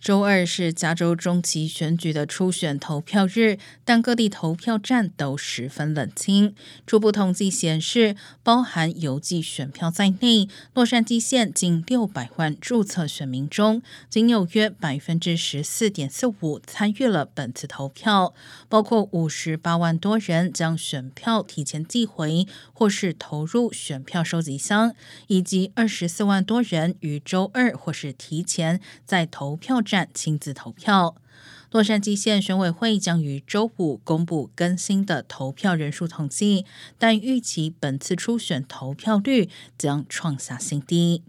周二是加州中期选举的初选投票日，但各地投票站都十分冷清。初步统计显示，包含邮寄选票在内，洛杉矶县近六百万注册选民中，仅有约百分之十四点四五参与了本次投票，包括五十八万多人将选票提前寄回或是投入选票收集箱，以及二十四万多人于周二或是提前在投票。站亲自投票。洛杉矶县选委会将于周五公布更新的投票人数统计，但预期本次初选投票率将创下新低。